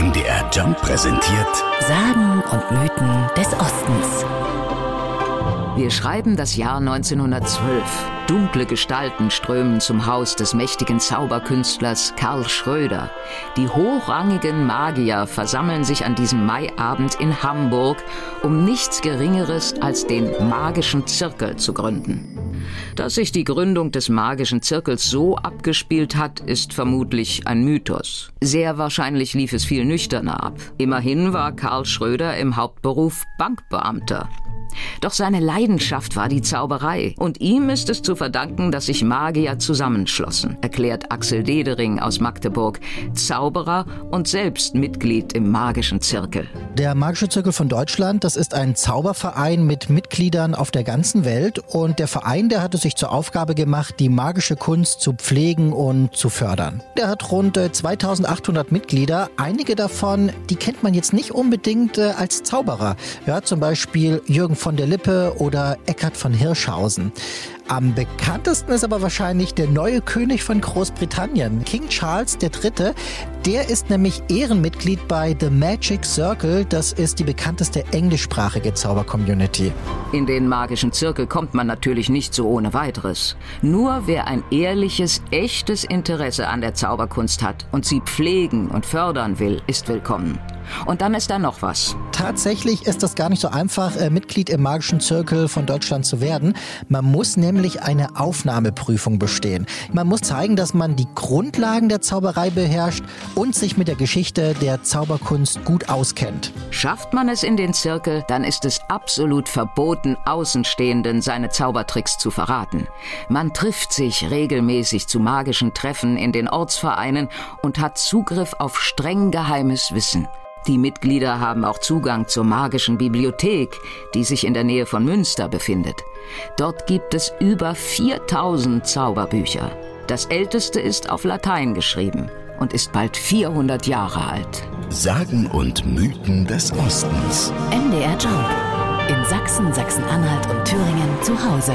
MDR Jump präsentiert Sagen und Mythen des Ostens. Wir schreiben das Jahr 1912. Dunkle Gestalten strömen zum Haus des mächtigen Zauberkünstlers Karl Schröder. Die hochrangigen Magier versammeln sich an diesem Maiabend in Hamburg, um nichts Geringeres als den magischen Zirkel zu gründen. Dass sich die Gründung des magischen Zirkels so abgespielt hat, ist vermutlich ein Mythos. Sehr wahrscheinlich lief es viel nüchterner ab. Immerhin war Karl Schröder im Hauptberuf Bankbeamter. Doch seine Leidenschaft war die Zauberei. Und ihm ist es zu verdanken, dass sich Magier zusammenschlossen, erklärt Axel Dedering aus Magdeburg, Zauberer und selbst Mitglied im magischen Zirkel. Der Magische Zirkel von Deutschland, das ist ein Zauberverein mit Mitgliedern auf der ganzen Welt. Und der Verein, der hat es sich zur Aufgabe gemacht, die magische Kunst zu pflegen und zu fördern. Der hat rund 2800 äh, Mitglieder. Einige davon, die kennt man jetzt nicht unbedingt äh, als Zauberer. Ja, zum Beispiel Jürgen von der Lippe oder Eckhard von Hirschhausen. Am bekanntesten ist aber wahrscheinlich der neue König von Großbritannien, King Charles III. Der ist nämlich Ehrenmitglied bei The Magic Circle. Das ist die bekannteste englischsprachige Zauber-Community. In den magischen Zirkel kommt man natürlich nicht so ohne weiteres. Nur wer ein ehrliches, echtes Interesse an der Zauberkunst hat und sie pflegen und fördern will, ist willkommen. Und dann ist da noch was. Tatsächlich ist das gar nicht so einfach, äh, Mitglied im Magischen Zirkel von Deutschland zu werden. Man muss nämlich eine Aufnahmeprüfung bestehen. Man muss zeigen, dass man die Grundlagen der Zauberei beherrscht und sich mit der Geschichte der Zauberkunst gut auskennt. Schafft man es in den Zirkel, dann ist es absolut verboten, Außenstehenden seine Zaubertricks zu verraten. Man trifft sich regelmäßig zu magischen Treffen in den Ortsvereinen und hat Zugriff auf streng geheimes Wissen. Die Mitglieder haben auch Zugang zur magischen Bibliothek, die sich in der Nähe von Münster befindet. Dort gibt es über 4000 Zauberbücher. Das älteste ist auf Latein geschrieben und ist bald 400 Jahre alt. Sagen und Mythen des Ostens. MDR Jump. In Sachsen, Sachsen-Anhalt und Thüringen zu Hause.